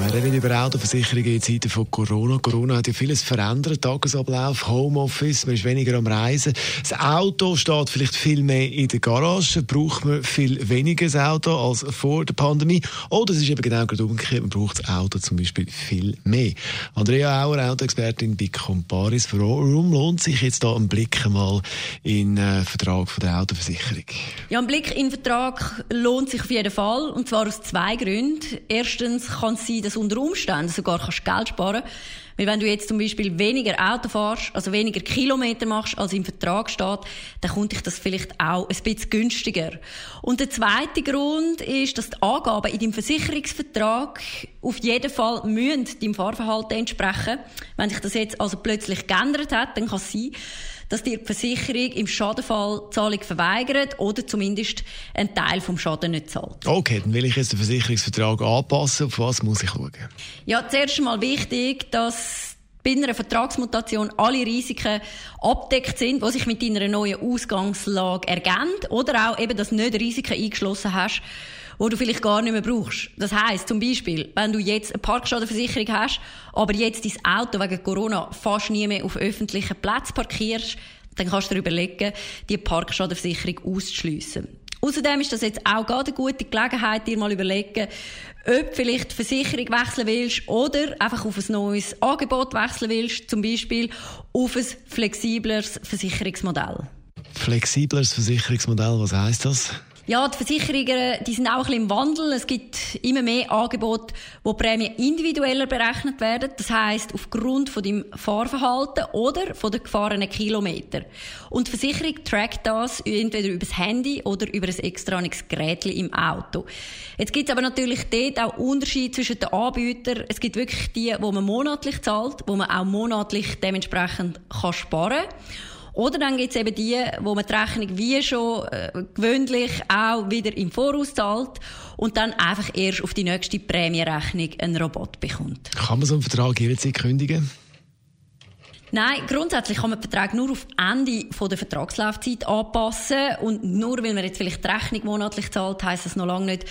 wir reden über Autoversicherungen in Zeiten von Corona. Corona hat ja vieles verändert. Tagesablauf, Homeoffice, man ist weniger am Reisen. Das Auto steht vielleicht viel mehr in der Garage. Braucht man viel weniger das Auto als vor der Pandemie? Oder es ist eben genau gerade umgekehrt. Man braucht das Auto zum Beispiel viel mehr. Andrea Auer, Autoexpertin bei Comparis. Warum lohnt sich jetzt da ein Blick mal in den äh, Vertrag von der Autoversicherung? Ja, ein Blick in den Vertrag lohnt sich auf jeden Fall. Und zwar aus zwei Gründen. Erstens kann es sein, dass unter Umständen sogar kannst Geld sparen Weil wenn du jetzt zum Beispiel weniger Auto fährst, also weniger Kilometer machst, als im Vertrag steht, dann kommt dich das vielleicht auch ein bisschen günstiger. Und der zweite Grund ist, dass die Angaben in deinem Versicherungsvertrag auf jeden Fall müssen deinem Fahrverhalten entsprechen. Wenn sich das jetzt also plötzlich geändert hat, dann kann es sein, dass dir die Versicherung im Schadenfall Zahlung verweigert oder zumindest einen Teil vom Schaden nicht zahlt. Okay, dann will ich jetzt den Versicherungsvertrag anpassen. Auf was muss ich schauen? Ja, zuerst einmal wichtig, dass bei einer Vertragsmutation alle Risiken abdeckt sind, die sich mit deiner neuen Ausgangslage ergeben oder auch eben, dass du nicht Risiken eingeschlossen hast, wo du vielleicht gar nicht mehr brauchst. Das heißt zum Beispiel, wenn du jetzt eine Parkschadenversicherung hast, aber jetzt dein Auto wegen Corona fast nie mehr auf öffentlichen Plätzen parkierst, dann kannst du dir überlegen, die Parkschadenversicherung auszuschliessen. Außerdem ist das jetzt auch gerade eine gute Gelegenheit, dir mal überlegen, ob vielleicht die Versicherung wechseln willst oder einfach auf ein neues Angebot wechseln willst, zum Beispiel auf ein flexibleres Versicherungsmodell. Flexibleres Versicherungsmodell, was heißt das? Ja, die Versicherungen, die sind auch ein bisschen im Wandel. Es gibt immer mehr Angebote, wo Prämien individueller berechnet werden. Das heißt aufgrund von deinem Fahrverhalten oder von den gefahrenen Kilometer. Und die Versicherung trackt das entweder über das Handy oder über ein extranes Gerät im Auto. Jetzt gibt es aber natürlich dort auch Unterschiede zwischen den Anbietern. Es gibt wirklich die, wo man monatlich zahlt, wo man auch monatlich dementsprechend kann sparen kann. Oder dann gibt es eben die, wo man die Rechnung wie schon äh, gewöhnlich auch wieder im Voraus zahlt und dann einfach erst auf die nächste Prämienrechnung einen Rabatt bekommt. Kann man so einen Vertrag jederzeit kündigen? Nein, grundsätzlich kann man den Vertrag nur auf Ende der Vertragslaufzeit anpassen. Und nur weil man jetzt vielleicht die Rechnung monatlich zahlt, heisst das noch lange nicht,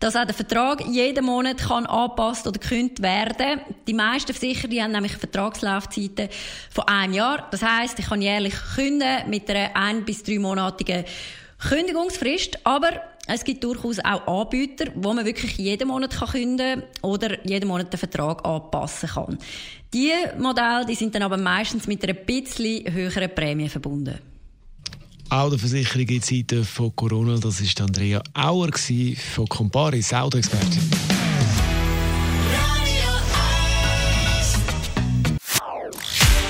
dass auch der Vertrag jeden Monat kann angepasst oder gekündigt werden. Die meisten Versicherer haben nämlich Vertragslaufzeiten von einem Jahr. Das heisst, ich kann jährlich kündigen mit einer ein- bis dreimonatigen Kündigungsfrist. Aber es gibt durchaus auch Anbieter, wo man wirklich jeden Monat kann kündigen oder jeden Monat den Vertrag anpassen kann. Die Modelle die sind dann aber meistens mit einer bisschen höheren Prämie verbunden. Auch der Versicherung in Zeiten von Corona, das war Andrea Auer von Comparis, Autoexpertin.